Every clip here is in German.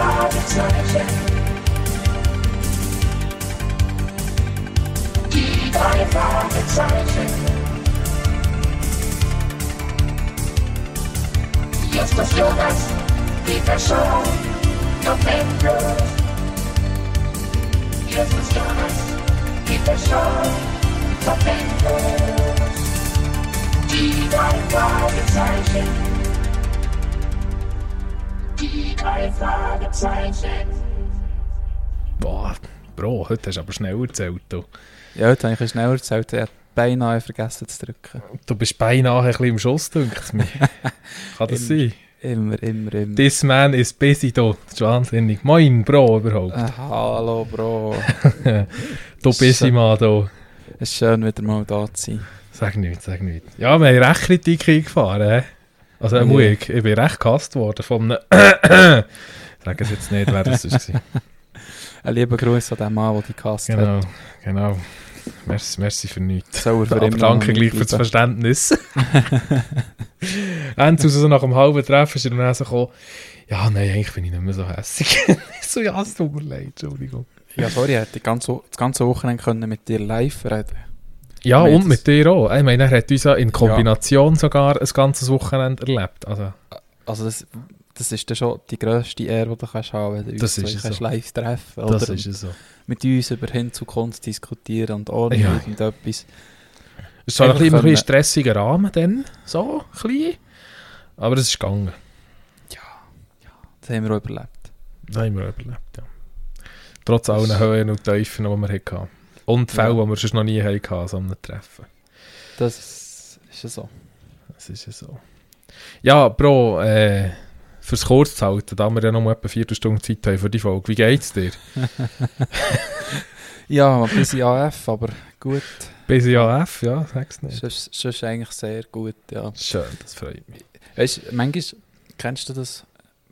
Fragezeichen. Die drei Fragezeichen. Justus Jonas, Peter Shaw, noch endlos. Justus Jonas, Peter Shaw, noch endlos. Die drei Fragezeichen. Die drei Fragezeichen. Boah, Bro, heute hast du aber schnell erzählt. Du, Ja, heute habe ich ein schneller erzählt. Ich habe beinahe vergessen zu drücken. du bist beinahe ein bisschen im Schuss, denkt es mir. Kann das sein? Immer, immer, immer. This man is busy, du. Das ist wahnsinnig. Moin, Bro, überhaupt. Ah, hallo, Bro. Du busy Mann, du. Es ist schön, wieder mal da zu sein. Sag nichts, sag nichts. Ja, wir haben recht Kritik eingefahren, hä? Also, Ja. ja. ich, ich bin recht gehasst worden von einem... Sag es jetzt nicht, wer das war. Ein lieber Gruß an den Mann, der die Cast hat. Genau, genau. Merci, merci für nichts. Soll für Aber danke gleich für das. Verständnis. Endlich so nach einem halben Treffen ist er dann so gekommen, ja, nein, eigentlich bin ich nicht mehr so hässig. So, ja, es tut mir leid, Entschuldigung. Ja, sorry, ich hätte das ganze Wochenende mit dir live reden Ja, und mit dir auch. Ich meine, er hat uns ja in Kombination sogar ein ganzes Wochenende erlebt. Also, Also das, das ist dann schon die grösste Ehre, die du kannst haben, wenn du Das uns ist so kannst live treffen das oder ist so. mit uns über Hin zu Kunst diskutieren und ohne Ja. irgendetwas. Es war Einfach ein, ein stressiger Rahmen dann, so, ein bisschen. Aber es ist gegangen. Das haben wir auch überlebt. Das haben wir überlebt, ja. Trotz allen Höhen und Tiefen, die wir hatten. Und Fälle, Ja. die wir sonst noch nie hatten, so einem Treffen. Das ist ja so. Das ist ja so. Ja, Bro, äh, fürs Kurzhalten, da wir ja noch mal etwa vier Stunden Zeit haben für die Folge, wie geht's dir? Ja, ein bisschen AF, aber gut. Bis AF, ja, sag's nicht. Sonst, sonst eigentlich sehr gut, ja. Schön, das freut mich. Weißt du, manchmal kennst du das,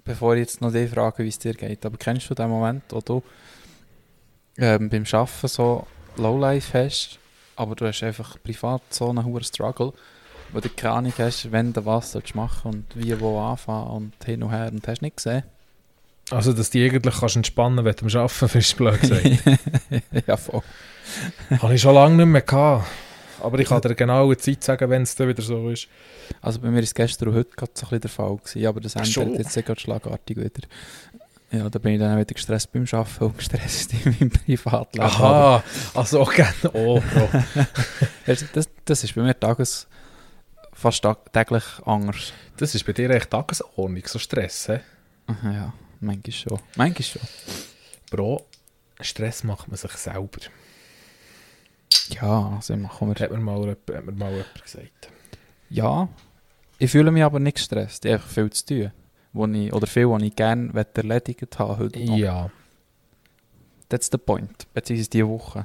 bevor ich jetzt noch die frage, wie es dir geht, aber kennst du den Moment, wo du ähm, beim Arbeiten so Lowlife hast, aber du hast einfach privat so einen hohen Struggle, wo du keine Ahnung hast, wenn du was sollst machen und wie, wo anfangen und hin und her und hast nicht gesehen? Also, dass du dich eigentlich kannst entspannen wenn du am Arbeiten bist, blöd gesagt. ja, voll. Habe ich schon lange nicht mehr gehabt. Aber ich kann dir genau eine Zeit sagen, wenn es dann wieder so ist. Also bei mir ist gestern und heute gerade so ein bisschen der Fall gewesen, aber das ändert jetzt gerade schlagartig wieder. Ja, da bin ich dann auch wieder gestresst beim Arbeiten und gestresst in meinem Privatleben. Aha, also auch gerne. Oh, Bro. Das, das, das ist bei mir tages fast täglich anders. Das ist bei dir echt Tagesordnung, so Stress, hä? Aha, Ja, manchmal schon. Manchmal schon. Bro, Stress macht man sich selber. Ja, also machen wir. Hat mir mal, hat mir mal jemand gesagt. Ja, ich fühle mich aber nicht gestresst. Ich habe viel zu tun. Wo ich, oder viel, was ich gerne erledigt habe heute noch. Ja. That's the point. Beziehungsweise diese Woche.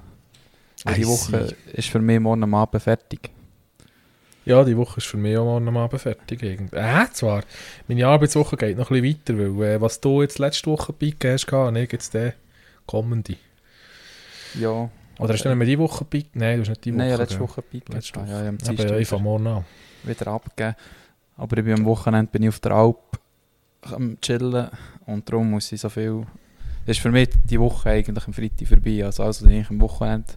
Weil die Woche ist für mich morgen am Abend fertig. Ja, die Woche ist für mich auch morgen am Abend fertig. Äh, zwar. Meine Arbeitswoche geht noch ein bisschen weiter, weil äh, was du jetzt letzte Woche beigegeben hast, und ich jetzt den kommende. Ja. Oder hast du nicht mehr die Woche beigegeben? Nein, du hast nicht die Woche. Nein, ja, letzte? Woche Pike. Letzte Ja, Woche. ja, am Dienstag ja, ich fange morgen an. wieder abgegeben. Aber ich bin am Wochenende bin ich auf der Alp am chillen und darum muss ich so viel... Das ist für mich die Woche eigentlich am Freitag vorbei. Also alles, was ich am Wochenende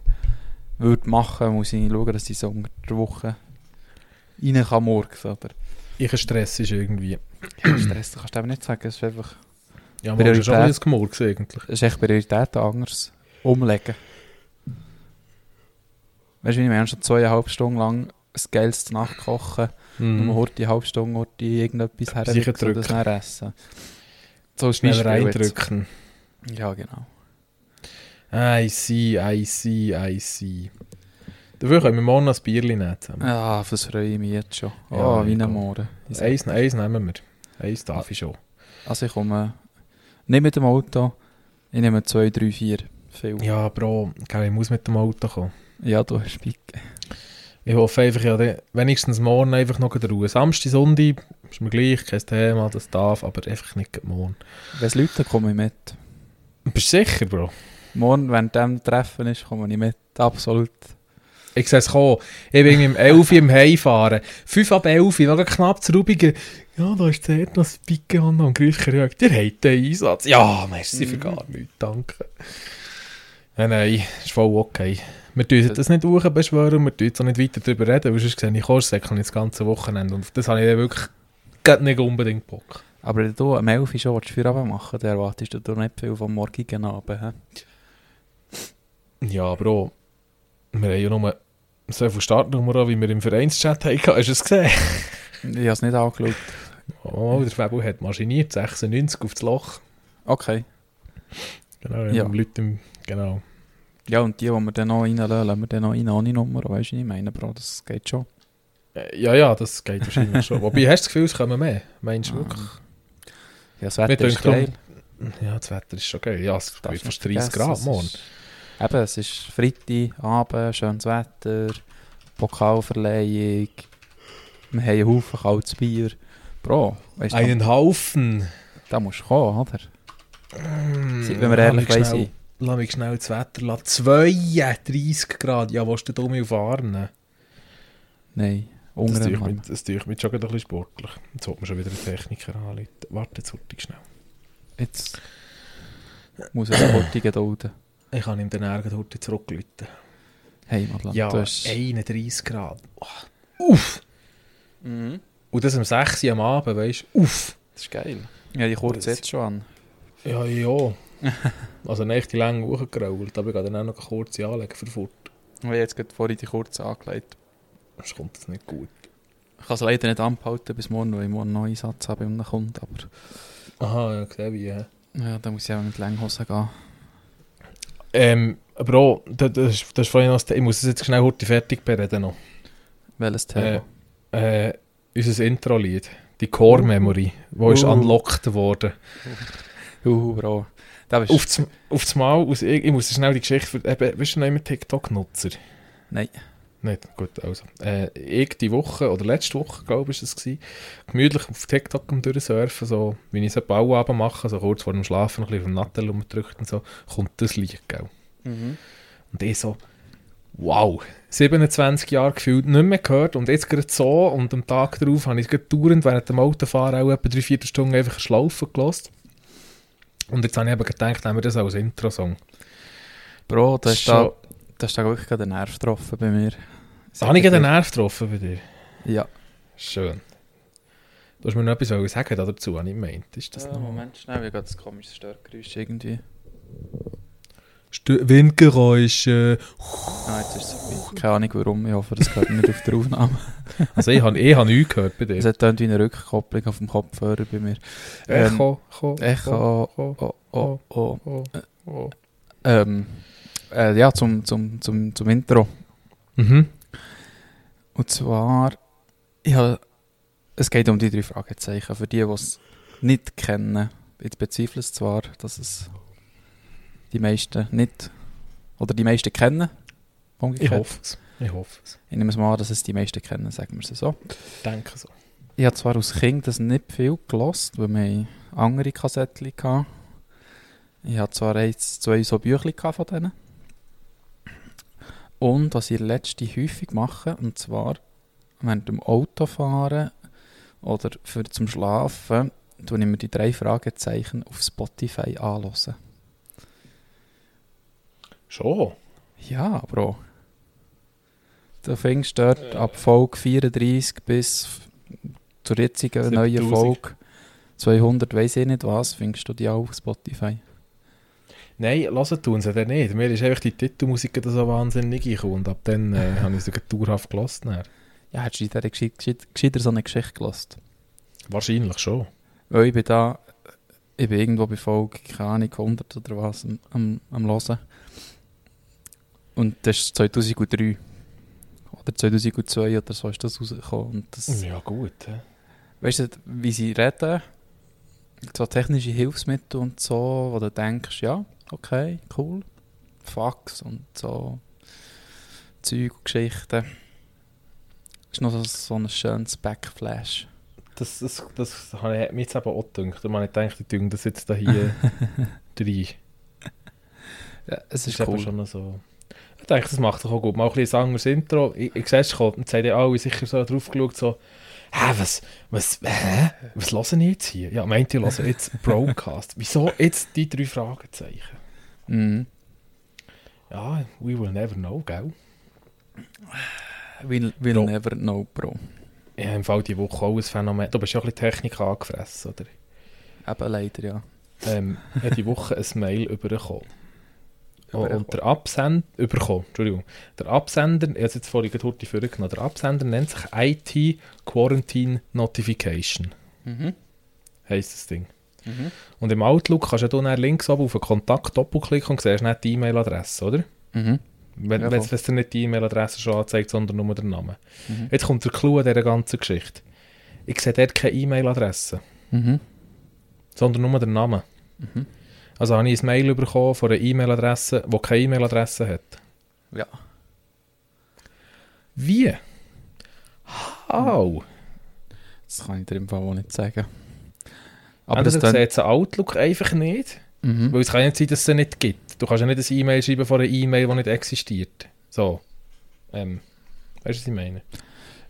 würde machen, muss ich schauen, dass ich so unter der Woche rein kann morgens, oder? Ich Stress ist irgendwie. Ja, Stress kannst du eben nicht sagen, es ist einfach... Ja, man ist schon Priorität. bisschen gemurks eigentlich. Es ist echt Prioritäten anders umlegen. Weißt du, ich meine, schon zweieinhalb Stunden lang ein geiles Nachkochen, Mhm. nur eine halbe Stunde heute irgendetwas Etwas herwichsen und das reindrücken. dann essen. So Schnell Spiel jetzt. reindrücken. Ja, genau. I see, I see, I see. Dafür können wir morgen ein Bierchen nehmen. Ja, auf das freue ich mich jetzt schon. Ja, Oh, wie auch. Morgen. Eins, eins nehmen wir. Eins darf ich schon. Also ich komme nicht mit dem Auto, ich nehme zwei, drei, vier. Viel. Ja, Bro, ich muss mit dem Auto kommen. Ja, du hast Pike. Ich hoffe einfach, ja, wenigstens morgen einfach noch in Ruhe. Samstag, Sonntag ist mir gleich, kein Thema, das darf, aber einfach nicht morgen. Wenn es Leute komme ich mit. Bist du sicher, Bro? Morgen, wenn dem Treffen ist, komme ich mit. Absolut. Ich sehe es kommen. Ich bin um 11 Uhr im Heimfahren. 5 ab 11 Uhr, noch knapp zu Rubigen. Ja, da ist zuerst noch das Picke an und Grüß gerügt. Ihr habt den Einsatz. Ja, merci für gar nichts, danke. Ja, nein, ist voll okay. Wir tun das nicht beschwören, wir tun jetzt auch nicht weiter darüber reden, weil sonst sehe ich Korssäckchen das ganze Wochenende und das habe ich dann wirklich nicht unbedingt Bock. Aber wenn du am 11 Uhr schon für Abend machen dann erwartest du doch nicht viel vom morgigen Abend. hä? Ja, auch, wir haben ja nur so viel Startnummer, wie wir im Vereinschat hatten. Hast du es gesehen? Ich habe es nicht angeschaut. Oh, der Fabio hat maschiniert, 96 auf das Loch. Okay. Genau, Ja. ja. Leute im, genau. Ja, und die, die wir dann noch reinlassen, lassen wir dann noch rein ohne Nummer. Weißt du, ich meine, Bro? Das geht schon. Äh, Ja, ja, das geht wahrscheinlich schon. Wobei, hast du das Gefühl, es kommen mehr? Meinst du Ah. wirklich? Ja, das Wetter ist geil. Ja, das Wetter ist schon geil. Ja, es wird fast nicht 30 vergessen, Grad morgen. ist- Eben, es ist Freitag, Abend, schönes Wetter, Pokalverleihung, wir haben einen Haufen kaltes Bier. Bro, weißt du, Einen Haufen. da musst du kommen, oder? Mm, Wenn wir ehrlich sein. Lass mich schnell das Wetter lassen. 32 Grad. Ja, willst du dumm auf Arne? Nein, Das unter tue ich dem mit, das tue ich mit schon ein bisschen sportlich. Jetzt sollte man schon wieder einen Techniker anrufen. Warte, jetzt hurtig schnell. Jetzt muss ich sofort gedulden. Ich kann ihm den Ärger heute zurückrufen. Hey, Madeleine, Ja, du hast... 31 Grad. Oh, Uff! Mhm. Und das um 6 Uhr am Abend, weißt du? Uff! Das ist geil. Ja, die kurz jetzt schon an. Ja, ja. also nicht die lange hochgerault, aber ich gehe dann auch noch eine kurze anlegen für fort. Ich habe jetzt gerade vorhin die kurz angelegt. Sonst kommt das nicht gut. Ich kann es leider nicht anhalten bis morgen, weil ich morgen einen neuen Satz habe einem Kunden. Aber Aha, ja, gesehen wie. Ja. ja, da muss ich auch mit Länghose gehen. Ähm, Bro, das, das, ist- das ist vorhin noch, das- ich muss es jetzt schnell heute fertig bereden noch. Welches Thema? Äh, unser Intro-Lied, die Core Memory, ist Uh. unlocked worden. Uh, Bro. Da bist Auf das, auf das Mal, aus, ich, muss schnell die Geschichte, eben, bist du noch immer TikTok-Nutzer? Nein. Nicht, gut, also. Äh, ich die Woche, oder letzte Woche, glaube ich, war es, gewesen, gemütlich auf TikTok am durchsurfen, so, wie ich es einen Bauabend mache, so kurz vor dem Schlafen, ein bisschen auf dem Nattel rumgedrückt und so, kommt das Lied, gell. Mhm. Und ich so, wow, 27 Jahre gefühlt nicht mehr gehört und jetzt gerade so und am Tag darauf habe ich gerade dauernd während dem Autofahren auch etwa drei, vier Stunden einfach eine Schlaufe gelassen. Und jetzt habe ich eben gedacht, nehmen wir das als Intro-Song. Bro, da Das ist da, schon- da ist da wirklich gerade ein Nerv getroffen bei mir. Da habe ich gerade einen Nerv getroffen bei dir. Ja. Schön. Du hast mir noch etwas sagen dazu, was ich meint. Ist das Ja, noch? Moment, schnell, wie geht das komische Störgeräusch irgendwie? Stö Windgeräusche. Ah, jetzt ist es. Keine Ahnung warum, ich hoffe, das gehört nicht auf der Aufnahme. Also ich habe, ich habe nichts gehört bei dir. Es hat tönt wie eine Rückkopplung auf dem Kopfhörer bei mir. Ähm, Echo, Echo, Echo, Echo, oh, oh, oh. oh, oh. Ähm, äh, ja, zum, zum, zum, zum Intro. Mhm. Und zwar, habe, es geht um die drei Fragezeichen. Für die, die es nicht kennen, ich bezweifle es zwar, dass es die meisten nicht, oder die meisten kennen. Ich Umgekehrt. hoffe es. Ich hoffe es. Ich nehme es mal an, dass es die meisten kennen, sagen wir es so. Ich denke so. Ich habe zwar als Kind das nicht viel gelost, weil wir andere Kassettchen hatten. Ich hatte zwar eins, zwei so Bücher von denen. Und was ich letzte häufig mache, und zwar während dem Autofahren oder für zum Schlafen, tue ich mir die drei Fragezeichen auf Spotify anhören. Schon? Ja, Bro. Du fängst dort ab Folge 34 bis zur jetzigen 7000. neuen Folge 200, weiß ich nicht was, findest du die auch auf Spotify. Nein, hören tun sie dann nicht. Mir ist einfach die Titelmusik da so wahnsinnig eingekommen und ab dann äh, habe ich gerade dauerhaft gelassen. dann. Ja, hättest du dir gescheit, gescheit, gescheiter so eine Geschichte gelassen. Wahrscheinlich schon. Weil ich bin da, ich bin irgendwo bei Folge, keine Ahnung, 100 oder was, am, am, am Hören. Und das ist 2003. Oder 2002 oder so ist das rausgekommen. Und das, Ja gut. hä? weißt du, wie sie reden, so technische Hilfsmittel und so, wo du denkst, ja, okay, cool, Fax und so Zeug und Geschichten. Ist noch so, so ein schönes Backflash. Das, das, das habe ich- hat mir jetzt eben auch gedacht. Da habe ich gedacht, ich tue das jetzt da hier rein. Ja, es Das ist ist cool. schon so... Ich denke, das macht doch auch gut. Mal ein bisschen ein anderes Intro. Ich, ich sehe es schon, und haben ja alle sicher so drauf geschaut, so Hä, was, was, hä? Was hören ich jetzt hier? Ja, meint ihr, hören jetzt Broadcast? Wieso jetzt die drei Fragezeichen? Mhm. Ja, we will never know, gell? Will Bro. never know, Bro. Habe im Fall die Woche auch ein Phänomen. Du bist ja ein bisschen Technik angefressen, oder? Eben leider, ja. Ähm, ich habe die Woche ein Mail bekommen. Oh, und der Absender, überkommen, Entschuldigung. Der Absender, ich habe jetzt vorhin gerade vorgenommen, der Absender nennt sich IT Quarantine Notification, Mhm. heisst das Ding. Mhm. Und im Outlook kannst du dann links oben auf den Kontakt doppelklicken und siehst nicht die E-Mail-Adresse, oder? Mhm. Wenn, Ja, wenn es dir nicht die E-Mail-Adresse schon anzeigt, sondern nur der Name. Mhm. Jetzt kommt der Clou an dieser ganzen Geschichte. Ich sehe dort keine E-Mail-Adresse, Mhm. sondern nur der Name. Mhm. Also habe ich ein Mail bekommen von einer E-Mail-Adresse, die keine E-Mail-Adresse hat. Ja. Wie? How? Das kann ich dir im Fall auch nicht sagen. Aber Aber das dann, sieht Outlook einfach nicht. mhm. Weil es kann ja nicht sein, dass es sie nicht gibt. Du kannst ja nicht ein E-Mail schreiben von einer E-Mail, die nicht existiert. So. Ähm, weißt du, was ich meine?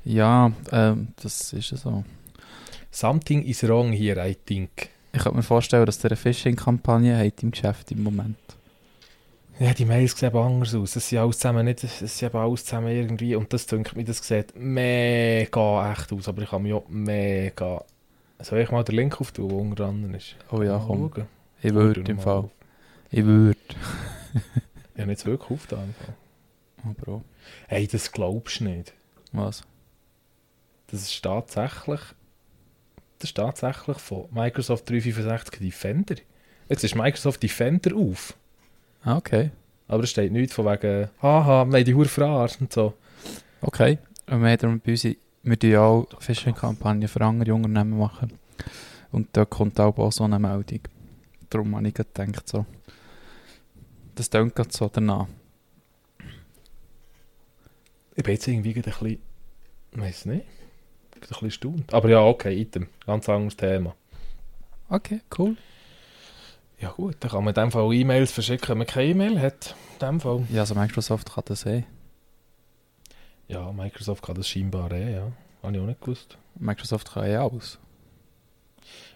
Ja, ähm, das ist ja so. Something is wrong here, I think. Ich könnte mir vorstellen, dass der eine Phishing-Kampagne hat im Geschäft im Moment. Ja, die Mails sehen aber anders aus. Das sind alles zusammen nicht, das sind eben alles zusammen irgendwie, und das denkt mir, das sieht mega echt aus, aber ich kann mich auch mega... Soll ich mal den Link auf tun, der unter anderem ist? Oh ja, Mal komm. schauen. Ich würde im Fall. auf. Ich würde. Ich habe jetzt wirklich aufgetan. Oh, Bro. Hey, das glaubst du nicht. Was? Das ist tatsächlich... Das ist tatsächlich von Microsoft 365 Defender. Jetzt ist Microsoft Defender auf. Ah, okay. Aber es steht nichts von wegen, haha, wir haben die Hure verarscht und so. Okay. Und wir, haben bei uns, wir tun ja auch Phishing-Kampagnen für andere Unternehmen machen. Und da kommt auch, so eine Meldung. Darum habe ich gedacht, so. Das klingt gerade so danach. Ich bin jetzt irgendwie ein bisschen, ich weiß nicht, ein bisschen staunt. Aber ja, okay, item, ganz anderes Thema. Okay, cool. Ja gut, dann kann man in dem Fall E-Mails verschicken, wenn man keine E-Mail hat. In dem Fall. Ja, also Microsoft kann das eh. Ja, Microsoft kann das scheinbar eh, ja. Habe ich auch nicht gewusst. Microsoft kann eh alles.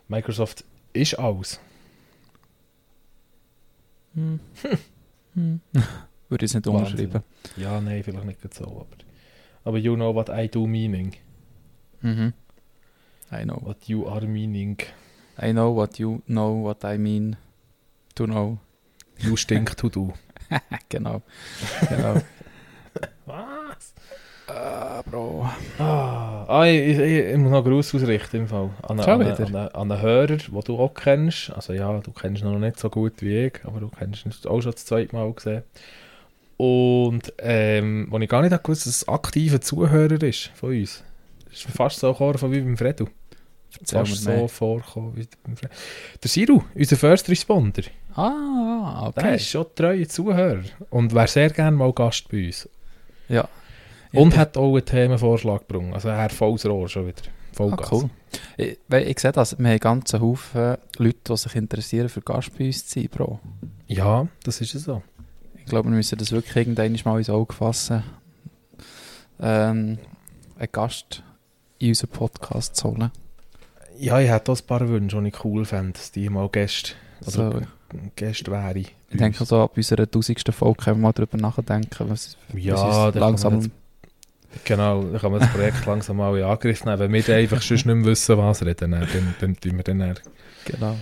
Microsoft ist alles. Hm. Hm. Würde ich es nicht unterschreiben. Ja, nein, vielleicht nicht so, aber... Aber you know what I do meaning. Mhm. I know. What you are meaning. I know what you know, what I mean to know. You stink to do. genau. genau. Was? ah, Bro. Ah, ah ich, ich, ich muss noch einen Gruß ausrichten im Fall. An, an, an, an einen Hörer, den du auch kennst. Also ja, du kennst ihn noch nicht so gut wie ich, aber du kennst ihn auch schon das zweite Mal gesehen. Und ähm, wo ich gar nicht gewusst dass es ein aktiver Zuhörer ist von uns. Ist fast so vorgekommen wie beim Fredo. Fast so vorgekommen wie beim Fredo. Der Siru, unser First Responder, Ah, der okay. ist schon ein treuer Zuhörer und wäre sehr gerne mal Gast bei uns. Ja. Und Ich- hat auch einen Themenvorschlag gebracht. Also Herr volles Rohr schon wieder. Ah, Vollgas. cool. Ich, ich sehe das, wir haben einen ganzen Haufen Leute, die sich interessieren für Gast bei uns zu sein, Bro. Ja, das ist ja so. Ich glaube, wir müssen das wirklich irgendwann mal ins Auge fassen. Ähm, einen Gast in unseren Podcast zu holen. Ja, ich hätte auch ein paar Wünsche, die ich cool fände, dass die mal Gäste, oder So, Gäste wäre. ich denke, so ab unserer tausendsten Folge können wir mal darüber nachdenken, was, ja, was langsam... Genau, dann kann man das Projekt langsam mal in Angriff nehmen. Wenn wir dann einfach sonst nicht mehr wissen, was reden, dann, dann, dann tun wir dann, dann, Genau.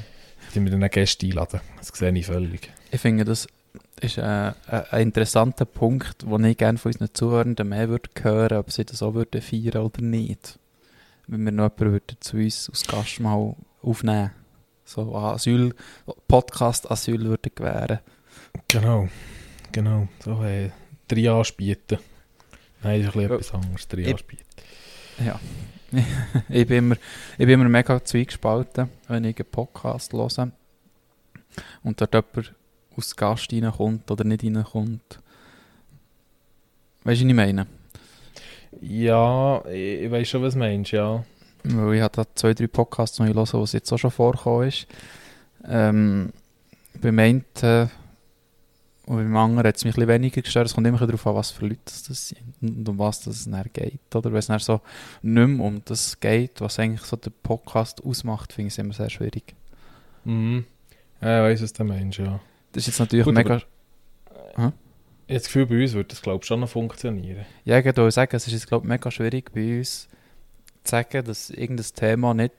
tun wir dann Gäste einladen. Das sehe ich völlig. Ich finde, das ist äh, ein, ein interessanter Punkt, den ich gerne von unseren Zuhörenden mehr würde hören, ob sie das auch würden feiern oder nicht. Wenn wir noch jemanden würden zu uns als Gast mal aufnehmen So Asyl, Podcast Asyl würden gewähren. Genau, genau. So, äh, Triage bieten. Nein, das ist ein bisschen etwas anderes. Triage bieten. Ja. ich, bin immer, ich bin immer mega zweigespalten, wenn ich einen Podcast höre und dort jemand als Gast reinkommt oder nicht reinkommt. Weißt du, was ich meine? Ja, ich, ich weiß schon, was du meinst, ja. Weil ich habe da zwei, drei Podcasts, die ich höre, wo es jetzt auch schon vorgekommen ist. Ähm, beim einen, äh, Und beim anderen hat es mich ein bisschen weniger gestört. Es kommt immer darauf an, was für Leute das sind und um was das dann geht. Oder wenn es dann so nicht mehr um das geht, was eigentlich so der Podcast ausmacht, finde ich es immer sehr schwierig. Mhm. Ja, ich weiss, was du meinst, ja. Das ist jetzt natürlich Gut, mega... Ich habe das Gefühl, bei uns würde das, glaube ich, schon noch funktionieren. Ja, ich würde sagen, es ist jetzt, glaube ich, mega schwierig bei uns zu sagen, dass irgendein Thema nicht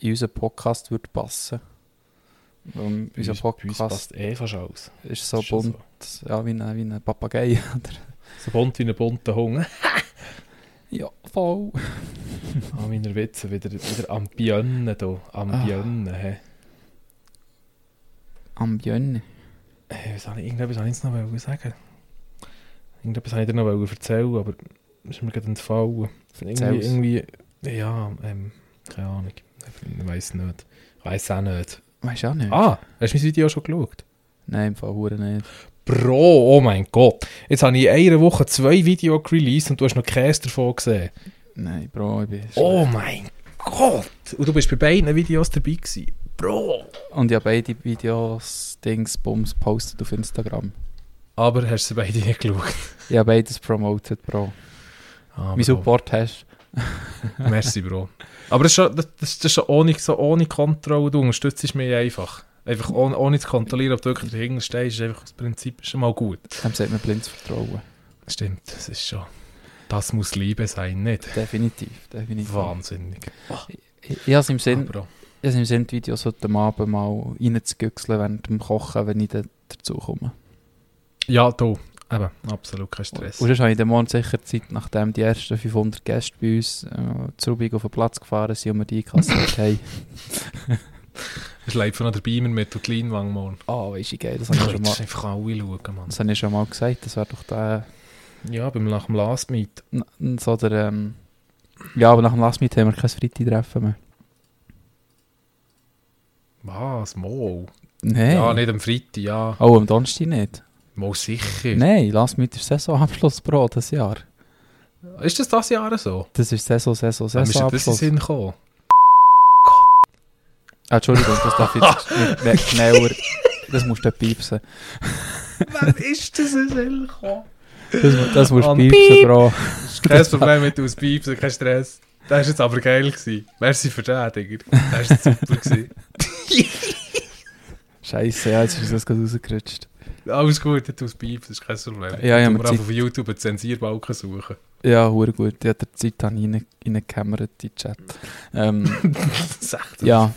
in unseren Podcast würde passen Bei Unser Podcast passt eh fast alles. ist so Ist bunt, ja, wie ein, wie ein Papagei. oder? So bunt wie ein bunter Hunger. ja, voll. An meiner Witze wieder, wieder am Björnen hier. Am Ah. Björnen, hä. Ambiente. Hey, was habe ich, irgendetwas wollte ich jetzt noch sagen. Irgendetwas wollte ich dir noch erzählen, aber ist mir gerade entfallen. Irgendwie, irgendwie, ja, ähm, keine Ahnung. Ich weiß nicht. Ich weiß auch nicht. Weißt du auch nicht? Ah, hast du mein Video schon geschaut? Nein, im Fall nicht. Bro, oh mein Gott. Jetzt habe ich in einer Woche zwei Videos released und du hast noch keins davon gesehen. Nein, Bro, ich bin Oh mein Gott. Und du bist bei beiden Videos dabei gewesen. Bro. Und ich habe beide Videos, Dings, Bums postet auf Instagram. Aber hast du beide nicht geschaut? Ich habe beides promoted, Bro. Ah, Wie Bro. Support hast Merci, Bro. Aber das ist, schon, das, das ist schon ohne, so ohne Kontrolle. Du unterstützt mich einfach. Einfach ohne, ohne zu kontrollieren, ob du wirklich dahinter stehst, ist einfach das Prinzip schon mal gut. Dem sagt man blindes Vertrauen. Stimmt, das ist schon. Das muss Liebe sein, nicht? Definitiv, definitiv. Wahnsinnig. Ich, ich habe es im Sinn, Ah, ich habe im Sinn, die Videos heute am Abend mal reinzugüchseln während dem Kochen, wenn ich dann dazu komme. Ja, du. Eben, absolut kein Stress. Und ich den Morgen sicher Zeit, nachdem die ersten 500 Gäste bei uns äh, zu Rubik auf den Platz gefahren sind und wir die einkassiert haben. Es lebt von der Beamer mit und die Leinwand morgen. Ah, weisst du, geil, das habe ich schon mal, einfach alle schauen, Mann. das habe ich schon mal gesagt. Das wäre doch der... Ja, beim nach dem Last Meet. n- So der ähm, ja, aber nach dem Last Meet haben wir kein Freitag-Treffen mehr. Was? Mo? Nein. Ja, nicht am Freitag, ja. Oh, am Donnerstag nicht. Mo sicher. Nein, Last Meet ist Saisonabschluss, Bro, das Jahr. Ist das das Jahr so? Das ist Saison, Saison, Wann ist dir das in. Sinn gekommen? Ah, Entschuldigung, das darf ich jetzt nicht genauer... Das musst du piepsen. Wann ist das in Sinn gekommen? Das, das musst du piepsen, Piep. Bro. Kein Problem mit aus Piepsen, kein Stress. Das war jetzt aber geil. Gewesen. Merci für den, Digga. Das war super. Gewesen. Scheiße, ja, jetzt ist das gerade rausgerutscht. Alles gut, aus Piepsen, das ist kein Problem. Ja, ja, Du Zeit- einfach auf YouTube einen Zensierbalken suchen. Ja, hure gut. Ich habe der Zeit rein- reingekämmert in den Chat. Ähm, 16 Ja.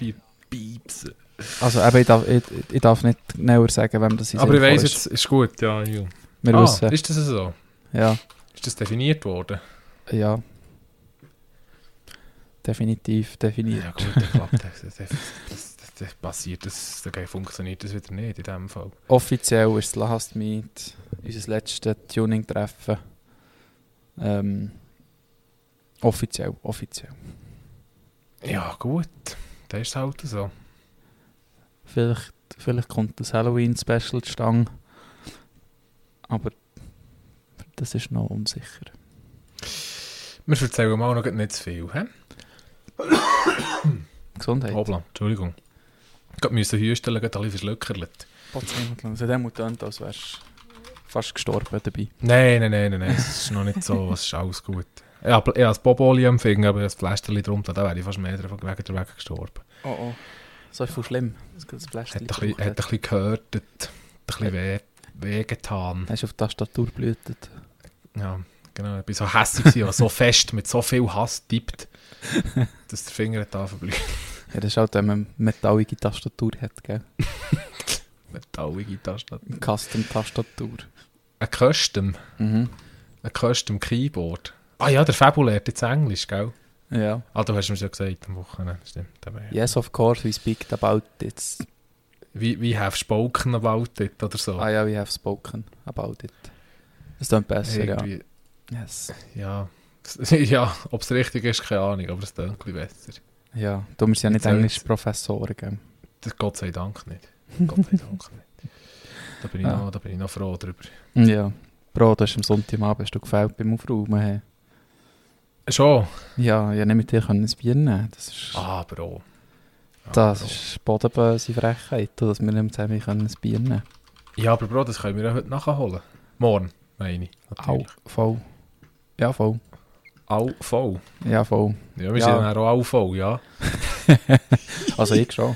Piepsen. also eben, ich darf, ich, ich darf nicht genauer sagen, wem das in Aber ich weiss jetzt, ist gut, ja. ja. ist. Wir ah, wissen. ist das so? Ja, Ist das definiert worden? ja. Definitiv, definitiv. Ja gut, dann klappt das. Das, das, das, das, das passiert, das, dann funktioniert das wieder nicht in dem Fall. Offiziell ist das Last Meet unser letztes Tuning-Treffen. Ähm, offiziell, offiziell. Ja gut, das ist halt so. Vielleicht, vielleicht kommt das Halloween-Special zustande. Aber das ist noch unsicher. Wir erzählen mal noch nicht zu viel. He? Gesundheit. Hoppla, Entschuldigung. Ich musste hüsteln, gerade alle verschlöckerlet. Also dem mutant, als wärst du fast gestorben dabei. Nein, nein, nein, nein, nein, es ist noch nicht so, es ist alles gut. Ich habe das Boboli am Finger, aber das Fläschchen drunter, da wäre ich fast mehr davon wegen der Weg gestorben. Oh oh. So viel schlimm. Das das Hat ein bisschen, hat ein bisschen gehörtet, hat ein bisschen weh, weh getan. Hast du auf die Tastatur blühtet? Ja, genau. Ich war so hässlich, so fest, mit so viel Hass tippt, dass der Finger da verblüht. Ja, das ist halt, wenn man eine metallige Tastatur hat, gell? Metallige Tastatur. Custom-Tastatur. Ein Custom, Mhm. ein Custom Keyboard. Ah ja, der Fabul lernt jetzt Englisch, gell? Ja. Ah, du hast mir ja gesagt am Wochenende, stimmt. Yes, of course, we speak about it. Wie, wie have spoken about it oder so. Ah ja, we have spoken about it. Das klingt besser, Irgendwie, ja. Yes. ja. Ja, ob es richtig ist, keine Ahnung, aber es klingt ein bisschen besser. Ja, du bist ja nicht Englisch-Professoren, gell? Das Gott sei Dank nicht. Gott sei Dank nicht. Da bin ich, Ah. noch, da bin ich noch froh drüber. Ja. Bro, du hast am Sonntagabend hast du gefällt beim Aufräumen. Hey. Schon? Ja, ja, nicht mit dir können ein Bier nehmen. Das ist, Ah, Bro. Ah, das Bro. ist bodenböse Frechheit, dass wir nicht zusammen können ein Bier nehmen Ja, aber Bro, das können wir ja heute nachholen. Morgen, meine ich. Au, Natürlich. voll. Ja, voll. All voll. Ja, voll. Ja, wir Ja. sind dann auch all voll, ja. Also ich schon.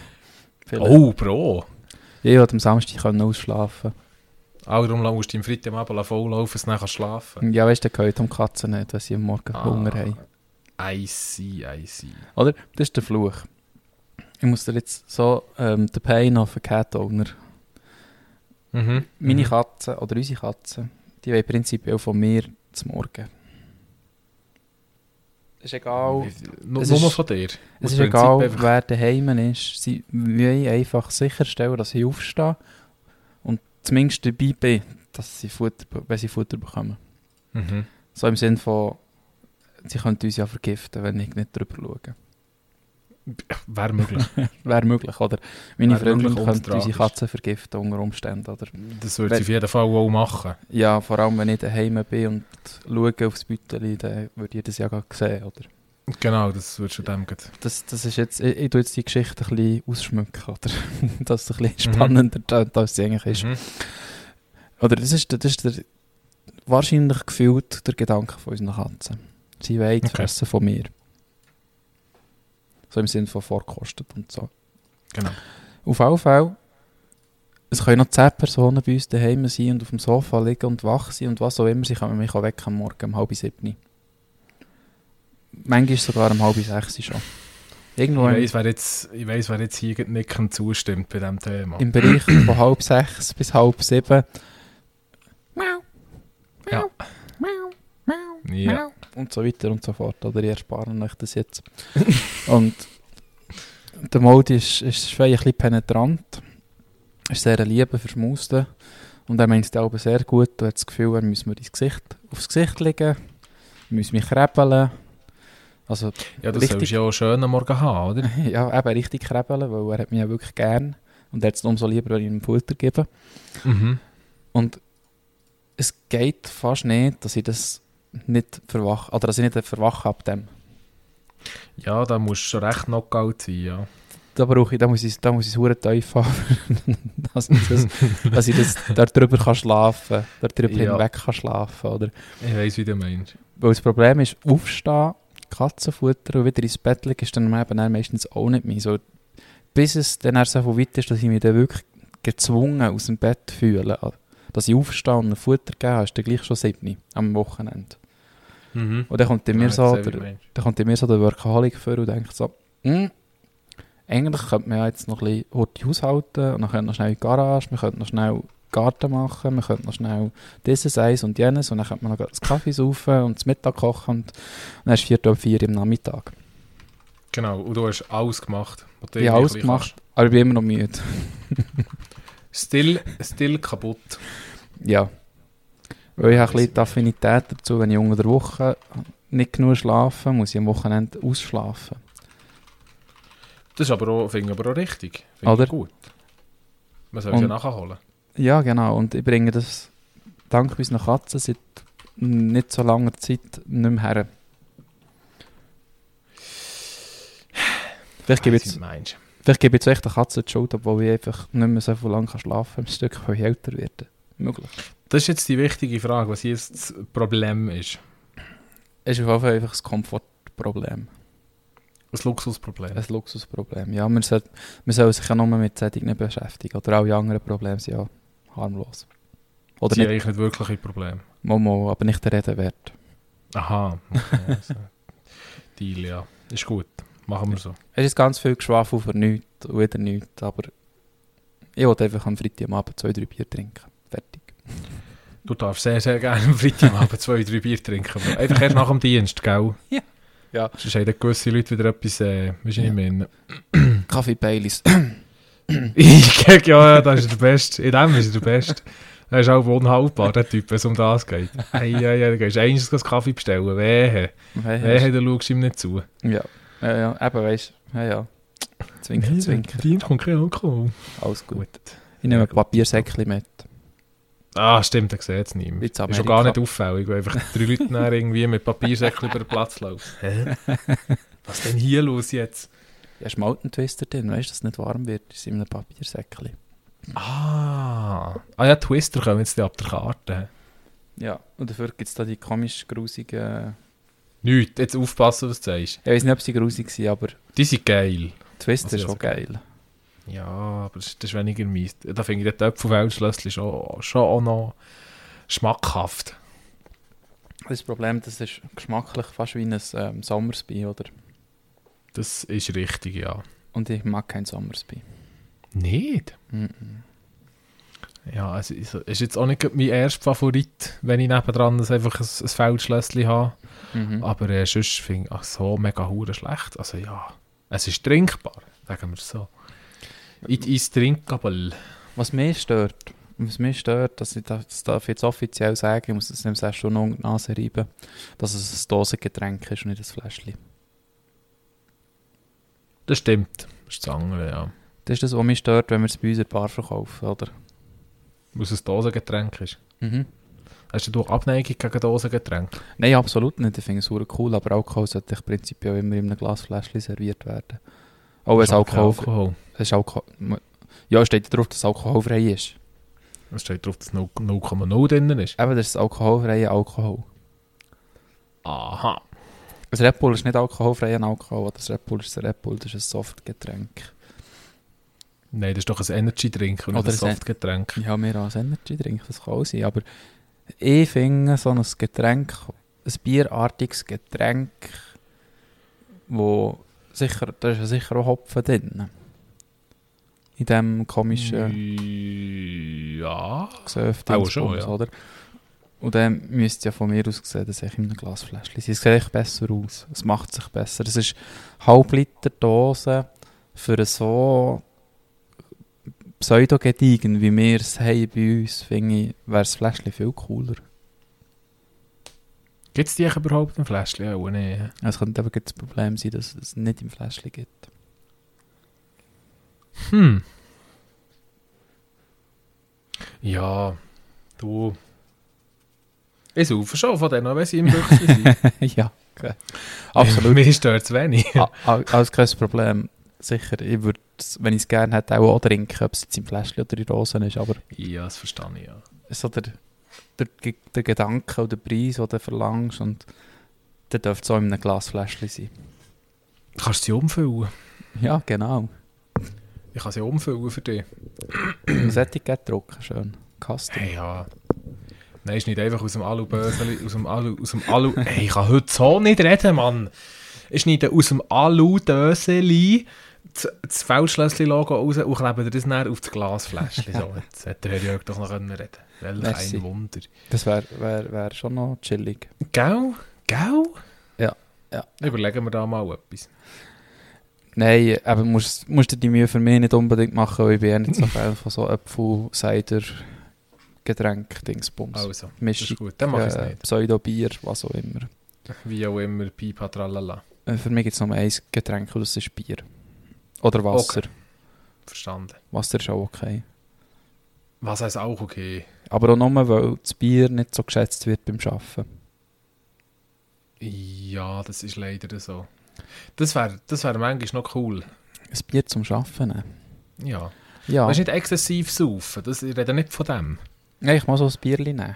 Vielleicht. Oh, Bro. Ich wollte am Samstag ausschlafen. Auch darum musst du im Freitagabend voll laufen, dass du dann schlafen Ja, weißt du, der gehört um Katzen nicht, wenn sie am Morgen Ah. Hunger haben. I see, I see. Oder? Das ist der Fluch. Ich muss dir jetzt so ähm, den Pain of a Cat Owner. Mhm. Meine mhm. Katzen oder unsere Katzen, die wollen prinzipiell von mir zum Morgen. Ist egal. Nur, Es nur ist- von dir. Es ist egal, einfach- wer daheim ist. Sie wollen einfach sicherstellen, dass sie aufstehen und zumindest dabei bin, dass sie Futter, wenn sie Futter bekommen. Mhm. So im Sinne von, sie könnten uns ja vergiften, wenn ich nicht drüber schaue. Wäre möglich. Wäre möglich, oder? Meine Freundin könnte unsere. Katzen vergiften unter Umständen, oder? Das würde sie auf jeden Fall auch machen. Ja, vor allem wenn ich daheim bin und schaue aufs Büteli, dann würde ich das ja gerade sehen, oder? Genau, das würdest du dem gleich- Das, das ist jetzt, ich, ich tue jetzt die Geschichte ein bisschen ausschmücken, oder? Dass es ein bisschen Mhm. spannender tönt, als sie eigentlich ist. Mhm. Oder das ist, das ist der, wahrscheinlich gefühlt der Gedanke von unseren Katzen. Sie wollen Okay. fressen von mir. So im Sinne von vorkostet und so. Genau. Auf jeden Fall, es können noch 10 Personen bei uns daheim sein und auf dem Sofa liegen und wach sein und was auch immer. Sie können mich auch wecken am Morgen um halb sieben. Manchmal sogar um halb sechs schon. Irgendwo Ich weiss, wer jetzt, ich weiss, wer jetzt hier nickend zustimmt bei diesem Thema. im Bereich von halb sechs bis halb sieben. Ja. Ja. und so weiter und so fort. Oder ihr ersparen euch das jetzt. und der Mode ist, ist schon ein bisschen penetrant. Ist sehr ein lieber Verschmuster. Und er meint es auch sehr gut. Du hast das Gefühl, er muss mir ins Gesicht, aufs Gesicht legen, muss mich krebeln. Also, Ja, das Richtig. sollst du ja auch schön am Morgen haben, oder? ja, eben richtig krebeln, weil er hat mich ja wirklich gern. Und er hat es umso lieber, wenn ich ihm Futter gebe. Mhm. Und es geht fast nicht, dass ich das nicht verwache, oder dass ich nicht verwache ab dem. Ja, da musst du schon recht Knockout sein, ja. Da brauche ich, da muss ich, da muss ich tief haben, dass ich das, dass ich das darüber kann schlafen, darüber Ja. hinweg kann schlafen, oder? Ich weiss, wie du meinst. Weil das Problem ist, aufstehen, Katzenfutter und wieder ins Bett liegen, ist dann eben meistens auch nicht mehr so. Bis es dann erst so weit ist, dass ich mich dann wirklich gezwungen aus dem Bett fühle. Dass ich aufstehe und ein Futter gebe, ist dann gleich schon sieben am Wochenende. Mhm. Und dann kommt in mir Ja, so, der, dann kommt in mir so der Workaholic vor und denkt so, hm, eigentlich könnte man ja jetzt noch ein bisschen Horti haushalten und dann könnte noch schnell in die Garage, wir könnten noch schnell Garten machen, wir könnten noch schnell dieses, eins und jenes und dann könnte man noch das Kaffee saufen und das Mittag kochen und dann ist vier um vier im Nachmittag. Genau, und du hast alles gemacht. Ich habe alles gemacht, aber ich bin immer noch müde. Still, still kaputt. Ja. Weil ich habe ein bisschen die Affinität dazu, wenn ich unter der Woche nicht genug schlafe, muss ich am Wochenende ausschlafen. Das ist aber auch, finde ich aber auch richtig. Finde Oder? ich gut. Man soll es ja nachholen. Ja, genau. Und ich bringe das dank unseren Katzen seit nicht so langer Zeit nicht mehr her. Vielleicht gebe ich jetzt, vielleicht gebe ich jetzt echt der Katze die Schuld, obwohl ich einfach nicht mehr so viel lang kann schlafen kann, im Stück, weil ich älter werde. Möglich. Das ist jetzt die wichtige Frage, was jetzt das Problem ist. Es ist auf jeden Fall einfach ein Komfortproblem. Ein Luxusproblem. Ein Luxusproblem. Ja, man soll, man soll sich ja nur mit solchen nicht beschäftigen. Oder alle anderen Probleme sind ja harmlos. Oder sind nicht, eigentlich nicht wirklich ein Problem. Momo, aber nicht der Rede wert. Aha. Okay, also. Deal, ja. Ist gut. Machen wir so. Es ist ganz viel Geschwafel für nichts und wieder nichts, aber ich wollte einfach am Freitag am Abend zwei, drei Bier trinken. Fertig. Du darfst sehr, sehr gerne am Freitagabend zwei, drei Bier trinken. aber Einfach erst nach dem Dienst, gell? Ja. Ja. Sonst haben dann gewisse Leute wieder etwas, äh, weißt du, Ja. nicht mehr. Kaffee Baileys. Ich ja, das ist der Beste. In dem ist er der Beste. Er ist auch unhaltbar, der Typ, wenn es um das geht. Hey, ja, ja, du gehst eins einen Kaffee bestellen. Wehe. Wehe, du schaust ihm nicht zu. ja. ja, ja, eben weißt du. Ja, ja. Zwinker, zwinker. Dienst kommt kein Alkohol. Alles gut. Gut. Ich nehme Ja, ein. Papiersäckchen mit. Ah, stimmt, er sieht es nicht mehr. Ist schon gar nicht auffällig, weil einfach drei Leute irgendwie mit Papiersäckchen über den Platz laufen. Hä? Was denn hier los jetzt? Ja, ist Mountain Twister drin, weißt du, dass es nicht warm wird, ist in einem Papiersäckchen. Ah. Ah ja, Twister kommen jetzt ab der Karte. Ja, und dafür gibt es da die komisch grusigen... Nicht, jetzt aufpassen, was du sagst. Ich weiß nicht, ob sie grusig sind, aber Die sind geil. Twister Also, ist also auch geil. Ja, aber das, das ist weniger mies. Da finde ich den Töpfelfeldschlössli schon, schon auch noch schmackhaft. Das Problem, das ist geschmacklich fast wie ein ähm, Sommersby, oder? Das ist richtig, ja. Und ich mag kein Sommersby. Nicht? Mhm. Ja, also es ist jetzt auch nicht mein erster Favorit, wenn ich nebendran das einfach ein, ein Feldschlössli habe. Mhm. Aber äh, sonst finde ich so mega hure schlecht. Also ja, es ist trinkbar, sagen wir es so. It is drinkable. Was mich stört, was mich stört, dass ich das, darf jetzt offiziell sagen, ich muss das nicht erst schon unter die Nase reiben, dass es ein Dosengetränk ist und nicht ein Fläschchen. Das stimmt. Das ist das andere, ja. Das ist das, was mich stört, wenn wir es bei uns in der Bar verkaufen, oder? Weil es ein Dosengetränk ist. Mhm. Hast du Abneigung gegen Dosengetränke? Nein, absolut nicht. Ich finde es super cool, aber Alkohol sollte ich prinzipiell immer in einem Glasfläschchen serviert werden. Wenn es Alkohol, Alkohol. es ist Alkohol... Ja, es steht drauf, dass es alkoholfrei ist. Es steht drauf, dass 0 0,0 drin ist. Eben, das ist alkoholfreier Alkohol. Aha. Das Red Bull ist nicht alkoholfreier Alkohol, das Red Bull ist ein Red Bull, das ist ein Softgetränk. Nein, das ist doch ein Energy-Drink und Oder ein ein- Softgetränk. Ja, mehr als Energy Drink, das kann auch sein, aber ich finde so ein Getränk, ein bierartiges Getränk, wo sicher, da ist ja sicher auch Hopfen drin. In dem komischen Ja. Gesöff, Auch schon, ja. oder? Und dann müsste ja von mir aus gesehen, dass ich in einem Glasfläschchen sein. Es sieht echt besser aus. Es macht sich besser. Es ist halb Liter Dose für so pseudo-gediegen, wie wir es haben bei uns, finde ich, wäre das Fläschchen viel cooler. Gibt es die überhaupt im Fläschchen? Auch nicht. Es könnte aber das Problem sein, dass es nicht im Fläschchen gibt. Hm. Ja, du. Ich saufe schon von denen, wenn sie im Büchse sind. ja, okay. absolut. Mir stört es wenig. Alles kein Problem. Sicher, ich würde, wenn ich es gerne hätte, auch, auch trinken, ob es jetzt im Fläschchen oder in Dosen ist, aber Ja, das verstehe ich, ja. so der, der, der Gedanke oder der Preis, den du verlangst, und der dürfte so in einem Glasfläschchen sein. Kannst du sie umfüllen? Ja, genau. Ich kann sie umfüllen für dich. Das Etikett drucken, schön. Custom. Hey, ja. Nein, ist nicht einfach aus dem Alu-Böseli, aus dem Alu, aus dem Alu... Hey, ich kann heute so nicht reden, Mann. Ist nicht aus dem Alu-Döseli das, Feldschlössli-Logo raus und kleben dir das dann auf das Glasfläschchen. So, jetzt hätte der Herr Jörg doch noch können reden Welch Merci. ein Wunder. Das wäre wär, wär schon noch chillig. Gell? Gell? Ja, ja. Überlegen wir da mal etwas. Nein, aber musst, musst du die Mühe für mich nicht unbedingt machen, weil ich bin ja nicht so Fan von so Apfel, Cider, Getränk, Dingsbums. Also, das Mischung, ist gut. Dann mach ich es äh, nicht. Pseudo-Bier, was auch immer. Wie auch immer, Pipa tralala. Äh, Für mich gibt es nur ein Getränk und das ist Bier. Oder Wasser. Verstanden. Wasser ist auch okay. Was heißt auch okay? Aber auch nur, weil das Bier nicht so geschätzt wird beim Arbeiten. Ja, das ist leider so. Das wäre das wär manchmal noch cool. Ein Bier zum Arbeiten nehmen. Ja. Ja, Weißt du, nicht exzessiv saufen. Das, ich rede nicht von dem. Nein, ich muss so ein Bierli nehmen.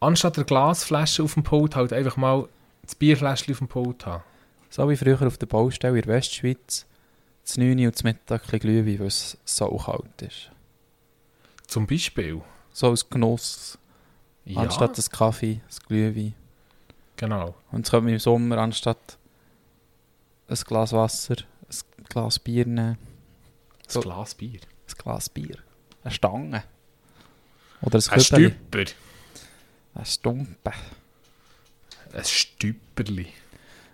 Anstatt der Glasflasche auf dem Pult halt einfach mal das Bierfläschchen auf dem Pult haben. So wie früher auf der Baustelle in der Westschweiz. Das 9 Uhr und das Mittag ein Glühwein, weil es so kalt ist. Zum Beispiel. So als Genuss. Ja, Anstatt das Kaffee, das Glühwein. genau. Und jetzt können wir im Sommer anstatt ein Glas Wasser, ein Glas Bier nehmen. So. Glas Bier. Ein Glas Bier. Eine Stange. Oder ein Ein Kübeli. Stüpper. Ein Stumpen. Ein Stüpperli.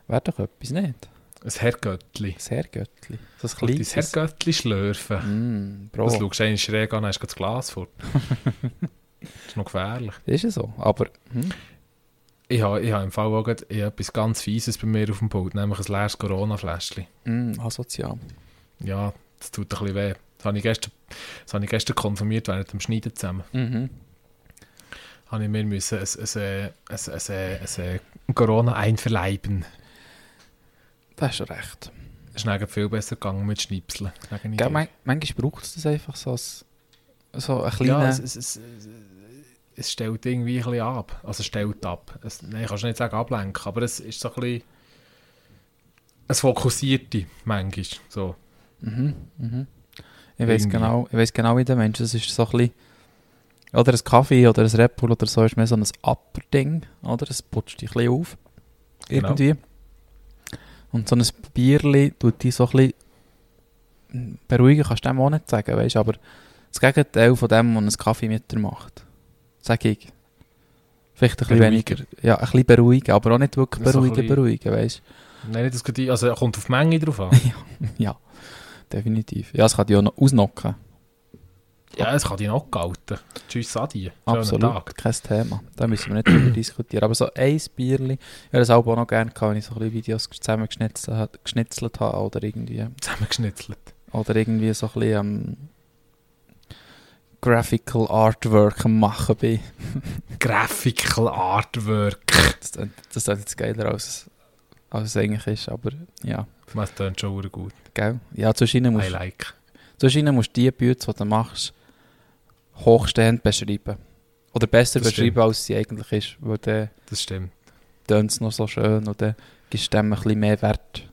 Wäre doch etwas nicht. Ein Herrgöttli. Ein Herrgöttli. So ein Und dein kleines. Herrgöttli schlürfen. Mm, Bro. Das schaust du einen schräg an, hast du das Glas vor. das ist noch gefährlich. Ist ja so. Aber hm? Ich habe, ich habe im Fall auch gerade, ich etwas ganz Fieses bei mir auf dem Pult, nämlich ein leeres Corona-Fläschchen. mm, asozial. Ja, das tut ein bisschen weh. Das habe ich gestern, das habe ich gestern konsumiert während dem Schneiden zusammen. Mhm. Habe ich mir müssen ein, ein, ein, ein, ein Corona einverleiben. Das ist recht. Es ist viel besser gegangen mit Schnipseln. Idee. man, manchmal braucht es das einfach so als So ein Ja, kleiner... es, es, es, es stellt irgendwie ein bisschen ab. Also es stellt ab. Es, nein, kannst du nicht sagen ablenken, aber es ist so ein bisschen... Es fokussierte manchmal. So. Mhm, mhm. Ich weiß Irgendwie. genau, ich weiß genau, wie der Mensch. Das ist so ein bisschen, oder ein Kaffee oder ein Red Bull oder so ist mehr so ein Upper-Ding, oder? Es putzt dich ein bisschen auf. Genau. Und so ein Bierli tut dich so ein bisschen beruhigen, kannst du dem auch nicht sagen, weißt aber das Gegenteil von dem, was ein Kaffee mit dir macht. Sag ich. Vielleicht ein bisschen weniger, ja, ein bisschen beruhigen, aber auch nicht wirklich So beruhigen, bisschen- beruhigen, weißt Nein, nicht das. Also kommt auf die Menge drauf an. du? ja, definitiv. Ja, es kann dich auch noch ausnocken. Ja, es kann dich noch halten. Tschüss, Adi. Schönen Absolut, Tag. kein Thema. Da müssen wir nicht drüber diskutieren. Aber so ein Bierli, ich hätte das auch noch gerne gehabt, wenn ich so ein bisschen Videos zusammengeschnitzelt ha- geschnitzelt habe oder irgendwie, Zusammengeschnitzelt. oder irgendwie so ein bisschen ähm, Graphical Artwork am machen bin. Graphical Artwork. Das, das ist jetzt geiler als, als es eigentlich ist, aber ja, Das klingt schon gut. gell? Ja, zu I musst, like. Schienen musst du die Bücher, die du machst, hochstehend beschreiben. Oder besser Das beschreiben, stimmt. als sie eigentlich ist, weil dann Das stimmt. tönt es noch so schön und dann gibst du dem ein bisschen mehr Wert.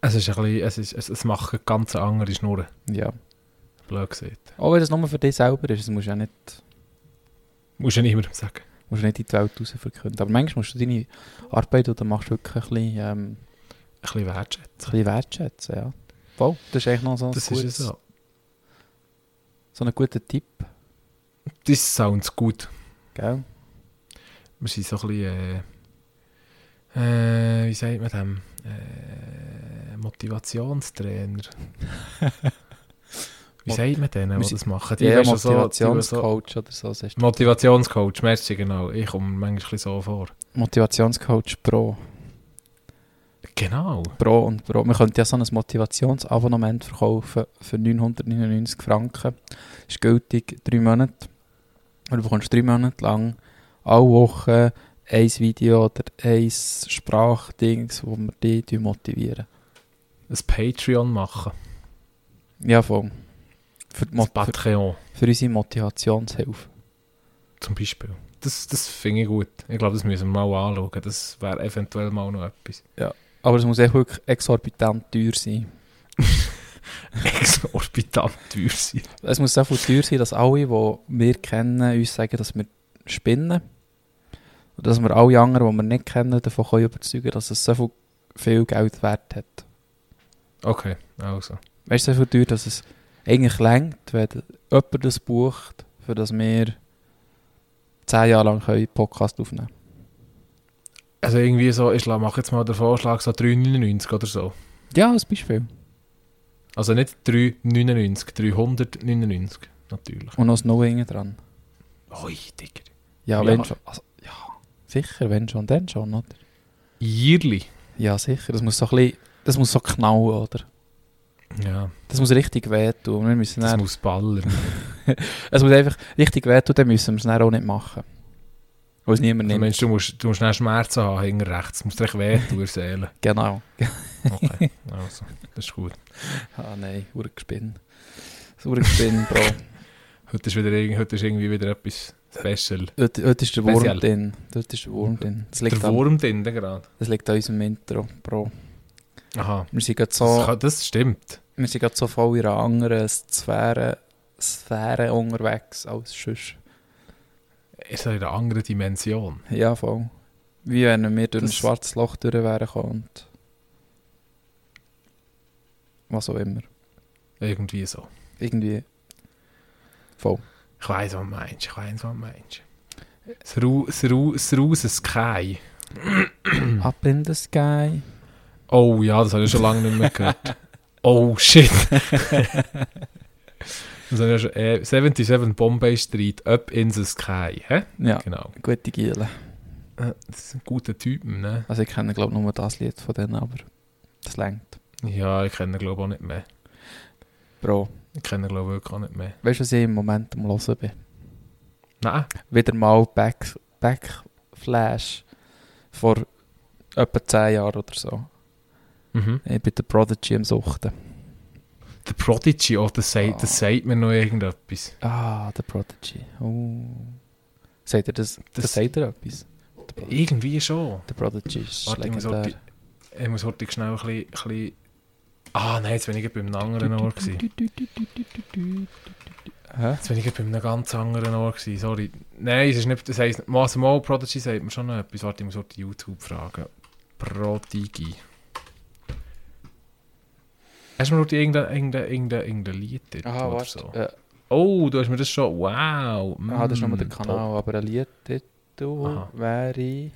Es ist ein bisschen... Es, ist, es, es macht eine ganz andere Schnurren. Ja. Blöd gesagt. Auch wenn das nur für dich selber ist, das musst du ja nicht, Musst du ja niemandem sagen. musst du nicht in die Welt raus verkünden. Aber manchmal musst du deine Arbeit, die du machst, wirklich ein bisschen, ähm, Ein bisschen wertschätzen. ein bisschen wertschätzen. Ja. Voll, das ist eigentlich noch so ein, Das gutes, so. so ein guter Tipp. Das sounds gut. Gell? Wir sind so ein bisschen, äh, äh, wie sagt man dem? Äh, Motivationstrainer. wie sagt man denen, die das machen? Die Ja, du, so- Motivationscoach oder so. sagst So, du. Motivationscoach, merci, genau. Ich komme manchmal so vor. Motivationscoach Pro. Genau. Pro und Pro. Wir könnten ja so ein Motivationsabonnement verkaufen für 999 Franken. Ist gültig drei Monate. Und du bekommst drei Monate lang alle Wochen ein Video oder ein Sprachdings, wo wir dich motivieren. Ein Patreon machen. Ja, voll. Für, die Mo- für, Patreon für unsere Motivationshilfe. zum Beispiel. Das, das finde ich gut. Ich glaube, das müssen wir mal anschauen. Das wäre eventuell mal noch etwas. Aber es muss echt wirklich exorbitant teuer sein. Exorbitant teuer sein. Es muss so viel teuer sein, dass alle, die wir kennen, uns sagen, dass wir spinnen. Und dass wir alle anderen, die wir nicht kennen, davon können überzeugen dass es so viel, viel Geld wert hat. Okay, also. Weißt du, so viel teuer, dass es eigentlich längt, wenn jemand das bucht, für das wir zehn Jahre lang können Podcast aufnehmen Also irgendwie so, ich mache jetzt mal den Vorschlag, so 3,99 oder so. Ja, als Beispiel. Also nicht 3,99, 399 natürlich. Und noch das Null hinten dran. Ui, Digga. Ja, Ja. wenn schon. Also, ja, sicher, wenn schon, dann schon, oder? Jährli. Ja, sicher. Das muss so ein bisschen, das muss so knallen, oder? Ja, Das muss richtig wehtun. Wir müssen das muss ballern. es muss einfach richtig wehtun, dann müssen wir es dann auch nicht machen. Weil es niemand Du, nimmt. meinst, du musst, du musst schnell Schmerzen haben, hinten rechts. Du musst in der Seele. Genau. Okay, also, das ist gut. Ah nein, Urgespinn. Das Urgespinn, Bro. Heute ist, wieder, heute ist irgendwie wieder etwas special. Heute, heute ist der Wurm drin. Heute ist der Wurm drin. Das liegt, Der an, Wurm drin gerade. das liegt an unserem Intro, Bro. Aha, Wir sind gerade das, so, kann- das stimmt. wir sind gerade so voll in einer anderen Sphäre, Sphäre unterwegs als sonst. Ist in einer anderen Dimension. Ja, voll. Wie wenn wir durch ein Das- schwarzes Loch durch wären und was auch immer. Irgendwie so. Irgendwie voll. Ich weiss, was du meinst. Ich weiss, was du meinst. Das Ru- das Ruse Sky. Up in the sky. Oh ja, das habe ich schon lange nicht mehr gehört. Oh shit. ich schon, äh, 77 Bombay Street, Up in the Sky. Hä? Ja, Genau. gute Giele. Äh, Das sind gute Typen, ne? Also ich kenne glaube nur das Lied von denen, aber das längt. Ja, ich kenne glaube auch nicht mehr. Bro, Ich kenne glaube wirklich auch nicht mehr. weißt du, was ich im Moment am Hören bin? Nein. Wieder mal Back, Backflash vor etwa 10 Jahren oder so. Mhm. Ich bin der Prodigy am Suchten. The Prodigy, oh, das sagt, Ah. das sagt mir noch irgendetwas. Ah, The Prodigy. Oh. Sagt ihr das? Das, Das- sagt ihr etwas? Irgendwie schon. The Prodigy ist Warte, ich muss legendär. heute, ich muss heute schnell ein bisschen, ein bisschen... Ah, nein, jetzt bin ich bei einem anderen Ort gewesen. Hä? Jetzt bin ich bei einem ganz anderen Ort gewesen, sorry. Nein, es ist nicht, das heisst, also mal Prodigy sagt mir schon noch etwas. Warte, ich muss heute YouTube fragen. Prodigy. Hast du mir heute irgendein, irgendein, irgendein, irgendein Lied dort Aha, oder warte. so? Äh, Oh, du hast mir das schon, wow. ah, das ist nochmal der mm, Kanal, aber ein Liedtitel Aha. wäre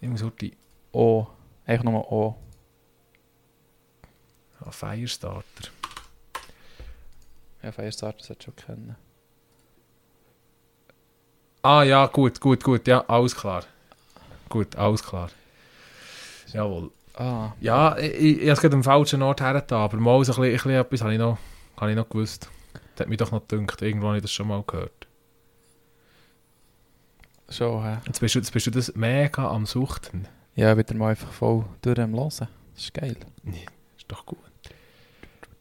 muss heute... O. Eigentlich nochmal O. Ah, Firestarter. Ja, Firestarter sollte schon kennen. Ah ja, gut, gut, gut, ja, alles klar. Gut, alles klar. Jawohl. Ah, Ja, ich, ich, ich habe es am falschen Ort hergetan, aber mal so ein bisschen, ein bisschen etwas habe ich noch, habe ich noch gewusst. Das hat mich doch noch gedacht, irgendwo habe ich das schon mal gehört. schon, hä? Jetzt bist du, jetzt bist du das mega am Suchten. Ja, wieder mal einfach voll durch am Hören. Das ist geil. Ist doch gut.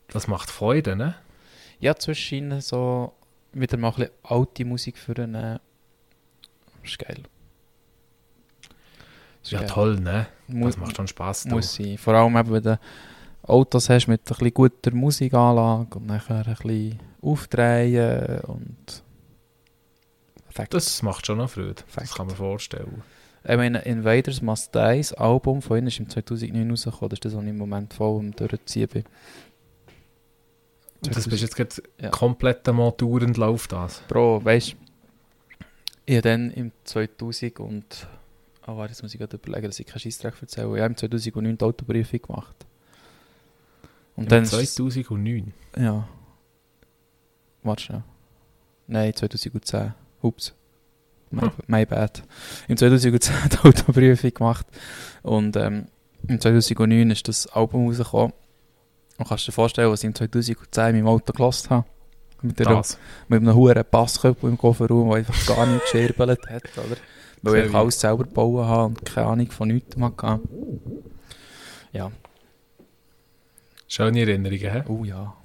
Das macht Freude, ne? Ja, zwischen so wieder mal ein bisschen alte Musik für einen. Das ist geil. Das Ja, geil. toll, ne? Mu Das macht schon Spass. muss sein. Vor allem eben, wenn du Autos hast mit ein bisschen guter Musikanlage und nachher ein bisschen aufdrehen und. Perfekt. Das macht schon noch Freude. Das Fakt. kann man vorstellen. Ich meine, Invaders Must Die, das Album von ihnen ist im 2009 rausgekommen. Das ist das, was ich im Moment voll am Durchziehen bin. Das bist jetzt gerade Ja. komplett einmal dauernd läuft das. Bro, weißt du, ich habe dann im 2000 und. Ah, warte, jetzt muss ich gerade überlegen, dass ich keinen Scheissdreck erzähle. Ich habe im 2009 die Autoprüfung gemacht. Und dann. Im 2009. Ja. Warte schnell. Nein, 2010. Ups. My, Hm. my bad. Im 2010 die Autoprüfung gemacht. Und ähm, im 2009 ist das Album rausgekommen. Und kannst du dir vorstellen, was ich im 2010 in meinem Auto gelassen habe? Mit, der, mit einem hohen Passköpfel im Kofferraum, der einfach gar nicht gescherbelt hat, oder? Weil ich alles selber gebaut habe und keine Ahnung von nichts hatte. Ja, Schöne Erinnerungen, hä? oh ja.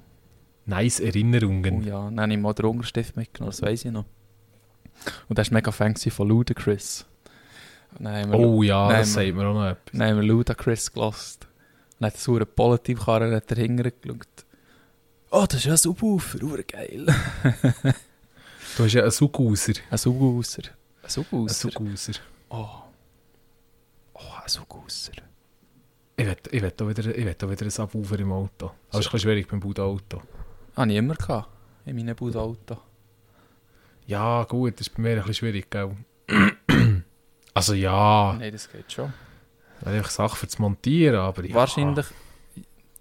Nice Oh Erinnerungen. ja, dann habe ich mal den Unterstift mitgenommen, das weiß ich noch. Und das war mega Fan von Ludacris. Oh ja, Nein, das wir- sagt mir auch noch etwas. dann haben wir Ludacris gelost. Dann hat der saure Politivkarren hat dahinter geschaut. Oh, das ist ja ein Subwoofer, urgeil. Du hast ja einen Suguser. Ein Subwoofer. Ein Ein Subwoofer. Suguser. Oh. Oh, ein Subwoofer. Ich will, ich will auch wieder, ich will auch wieder einen Subwoofer im Auto. Aber es ist ein bisschen schwierig beim Bauauto. Habe ich immer gehabt. In meinem Budauto. Ja, gut, das ist bei mir ein bisschen schwierig, gell? also ja, Nein, das geht schon. einfach Sachen für zu montieren, aber ja. Wahrscheinlich.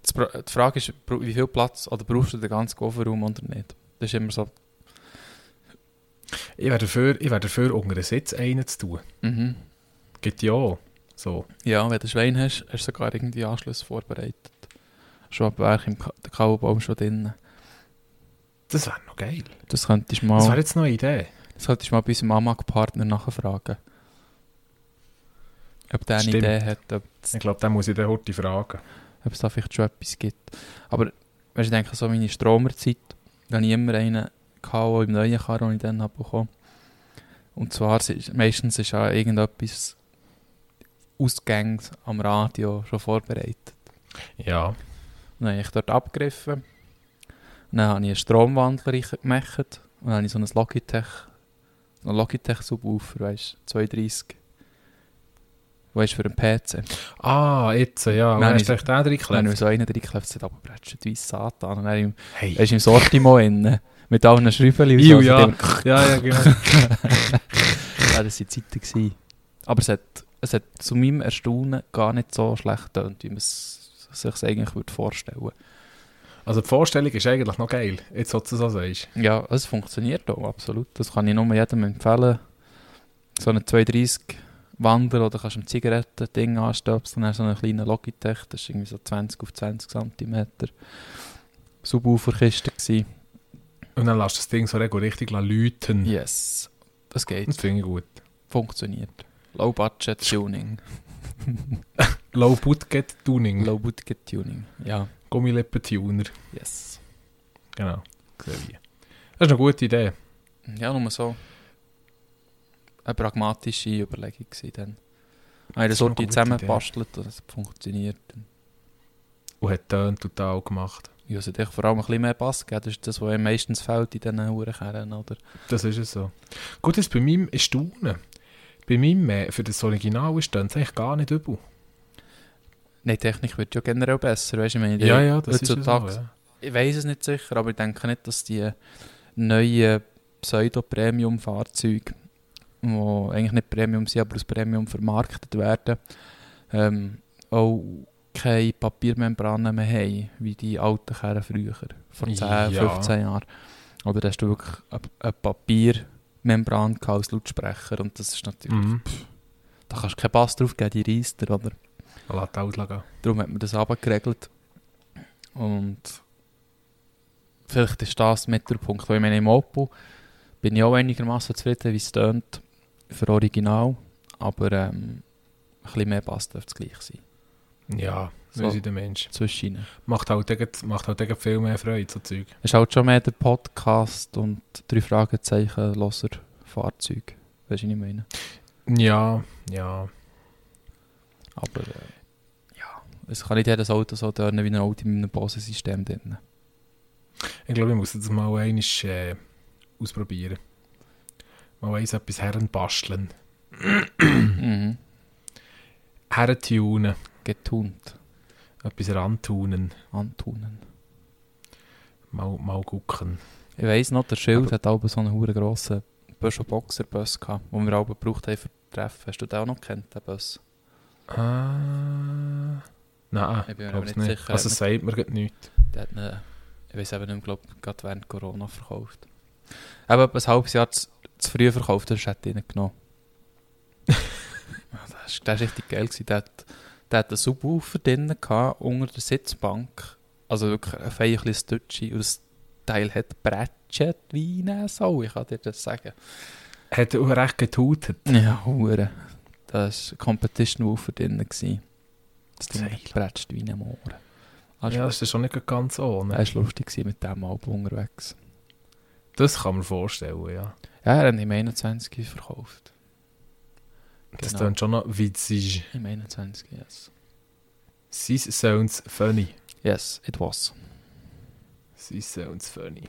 Die Frage ist, wie viel Platz oder brauchst du den ganzen Kofferraum oder nicht? Das ist immer so. Ich wäre dafür, ich wäre dafür unter den Sitz einen zu tun. Mhm. Geht ja auch. So. Ja, wenn du ein Schwein hast, hast du sogar irgendwie Anschluss vorbereitet. Schon ab Werk im Ka Kaubaum schon drin. Das wäre noch geil. Das könntest du Das wäre mal, jetzt noch eine Idee. das könntest du mal bei unserem Amag-Partner nachfragen. Ob der eine Stimmt. Idee hat, Ich glaube, da muss ich den heute fragen. ob es da vielleicht schon etwas gibt. Aber, weißt du, ich denke, so meine Stromerzeit, da hatte ich immer einen gehabt, auch im neuen Karren, den ich dann habe bekommen. Und zwar, meistens ist ja irgendetwas Ausgänge am Radio schon vorbereitet. Ja. Und dann habe ich dort abgegriffen. Und dann habe ich einen Stromwandler gemacht. Und dann habe ich so ein Logitech, so einen Logitech-Subwoofer, weißt du, 230. Weißt du, für einen PC. Ah, jetzt, ja. Nein, hast du echt den drin Dann habe geklebt? ich so einen reingeklebt, hat aber bretscht wie Satan. Und dann im, Hey. ist im Sortiment innen. Mit allen. Iu, und so. ja. Von dem- ja, ja, genau. ja, das waren Zeiten. Gewesen. Aber es hat, es hat zu meinem Erstaunen gar nicht so schlecht getönt, wie man es sich eigentlich würde vorstellen würde. Also die Vorstellung ist eigentlich noch geil, jetzt was du so sagst. Ja, es funktioniert auch, absolut. Das kann ich nur jedem empfehlen. So einen 230 Wander oder kannst du ein Zigaretten-Ding anstöpseln, dann so einen kleinen Logitech, das war irgendwie so 20 auf 20 cm. Subwoofer-Kiste gsi. Und dann lässt das Ding so richtig läuten. Yes, das geht, Das finde ich gut. funktioniert. Low-Budget-Tuning. Low Budget Tuning. Low-Budget-Tuning, ja, Gummilippen-Tuner. yes. Genau. Das ist eine gute Idee. Ja, nur so eine pragmatische Überlegung gewesen dann. Ist eine Sorte zusammengebastelt und es funktioniert. Und hat Töne total gemacht. Ja, es hat echt vor allem ein bisschen mehr Pass gegeben. Das ist das, was ihm meistens fehlt in diesen Uhrenkernen, oder? Das ist es so. Gut, jetzt bei meinem Staunen. Bei meinem, äh, für das Original ist es eigentlich gar nicht übel. Nein, Technik wird ja generell besser, weißt du? Ich meine, Ja, ja, das ist es ja. Ich weiß es nicht sicher, aber ich denke nicht, dass die neuen Pseudo-Premium-Fahrzeuge, die eigentlich nicht Premium sind, aber als Premium vermarktet werden, ähm, auch keine Papiermembranen mehr haben, wie die alten Kerren früher, vor 10, Ja. 15 Jahren. Oder da hast du wirklich eine, Papiermembran als Lautsprecher und das ist natürlich, Mhm. da kannst du keinen Pass drauf geben, die reißt dir, oder? Lass auslegen. Darum hat man das abgeregelt. Und vielleicht ist das mit der Punkt. Weil ich meine, im Opel bin ich auch einigermaßen zufrieden, wie es tönt für Original. Aber ähm, ein bisschen mehr Bass dürfte es gleich sein. Ja, So. ist der Mensch. Zwischen ihnen. Macht halt, irgendwie- macht halt irgendwie viel mehr Freude, so Zeug. Es ist halt schon mehr der Podcast und drei Fragezeichen loser Fahrzeug. Weißt du, was ich meine? Ja, ja. Aber äh, ja, es kann nicht jedes Auto so tönen wie ein Auto mit einem Bose-System drin. Ich glaube, ich muss das mal einmal äh, ausprobieren. Mal eins etwas heranbasteln. mhm. Hertunen. Getunt. Etwas rantunen. Antunen. Mal, mal gucken. Ich weiss noch, der Schild Aber- hat auch so einen hure grossen Peugeot Boxer Bus gehabt, den wir auch gebraucht haben für Treffen. Hast du den auch noch kennt, den Bus? Ah. Nein, Ich bin mir aber nicht sicher, Also, hat es sagt mir grad nichts. Der hat ihn, ich weiß eben nicht glaube gerade während Corona verkauft. Aber etwa ein halbes Jahr zu, zu früh verkauft, das hätte ich ihn genommen. Das war das war richtig geil. Gewesen. Der, hat, der hat einen Subwoofer drin gehabt, unter der Sitzbank. Also wirklich ein feierliches Dutschi. Und das Teil hat Bretschet wie Sau, ich kann dir das sagen. Hat er auch recht getutet. Ja, hure. Das war ein Competition Woofer drin. Gewesen. Das Ding bretscht wie ein Moor. Das Ja, das ist schon nicht ganz ohne. das war lustig mit diesem Album unterwegs. Das kann man vorstellen, ja. Ja, er hat im 21 verkauft. Das Genau. klingt schon noch witzig. Im 21, yes. Sie sounds funny. Yes, it was. Sie sounds funny.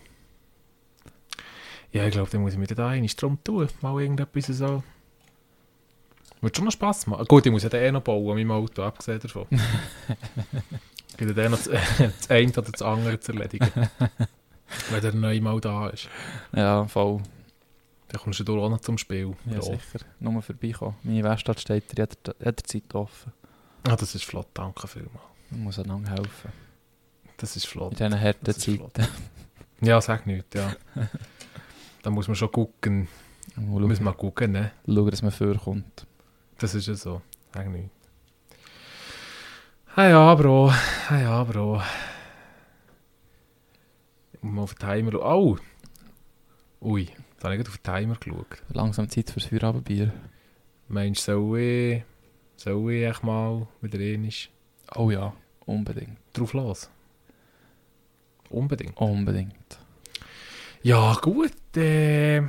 Ja, ich glaube, dann muss ich mir da einmal drum tun. Mal irgendetwas so. Wird schon noch Spass machen. Gut, ich muss ja den eh noch bauen an meinem Auto, abgesehen davon. Gibt ja dann noch das, das eine oder das andere zu erledigen. Wenn der neu mal da ist. Ja, voll. Dann kommst du auch noch zum Spiel. Ja, Ja. sicher. Nur vorbeikommen. Meine Werkstatt steht jeder- jederzeit offen. Ah, das ist flott, danke vielmals. Ich muss einander helfen. Das ist flott. In diesen harten Zeiten. Ja, sag nichts, ja. da muss man schon gucken. Muss schauen, man gucken, ne? schauen, dass man vorkommt. Das ist ja so. Sag nichts. Ah ja, Bro. Ah ja, Bro. Ich muss mal auf den Timer schauen. Oh! Ui, da habe ich gerade auf den Timer geschaut. Langsam Zeit fürs Feierabendbier. Meinst du, soll ich, soll ich echt mal wieder einmal Oh ja, unbedingt. drauf los? Unbedingt. Unbedingt. Ja, gut. Äh,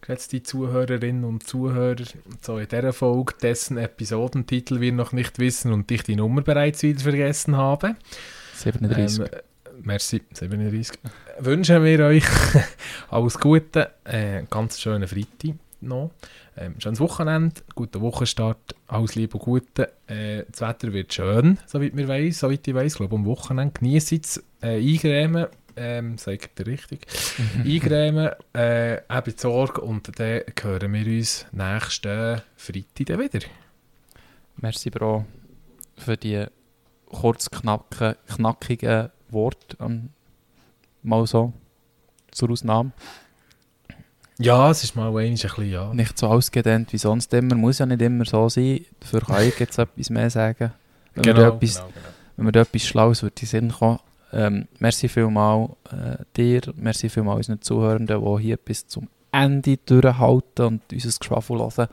geschätzte Zuhörerinnen und Zuhörer, so in dieser Folge, dessen Episodentitel wir noch nicht wissen und ich die Nummer bereits wieder vergessen habe. 37. Ähm, äh, merci, 37. Wünschen wir euch alles Gute, äh, ganz schönen Freitag noch, ähm, schönes Wochenende, guten Wochenstart, alles Liebe und Gute. Äh, das Wetter wird schön, soweit wir weiss, soweit ich ich glaube am Wochenende. Genießt es, äh, eingrämen, ähm, sagt ihr richtig, eingrämen, äh, habt Sorge und dann hören wir uns nächsten Freitag dann wieder. Merci, Bro, für die kurz knackigen Worte. Ähm, mal so zur Ausnahme. Ja, es ist mal ein bisschen, ja. Nicht so ausgedehnt wie sonst immer. Muss ja nicht immer so sein. Dafür kann ich jetzt etwas mehr sagen. Wenn mir da etwas, genau, genau. wenn mir da etwas Schlaues würde in den Sinn kommen. Ähm, merci vielmal äh, dir, merci vielmal unseren Zuhörenden, die hier bis zum Ende durchhalten und unser Geschwafel hören.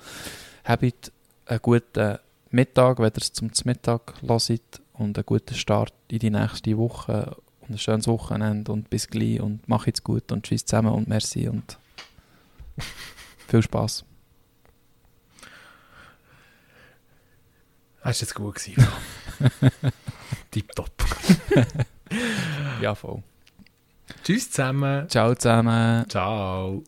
Habt einen guten Mittag, wenn ihr es zum Mittag hört und einen guten Start in die nächste Woche und ein schönes Wochenende und bis gleich und mach jetzt gut und tschüss zusammen und merci und viel Spaß. Das war jetzt gut. gewesen. Tipptopp. Ja, voll. Tschüss zusammen. Ciao zusammen. Ciao.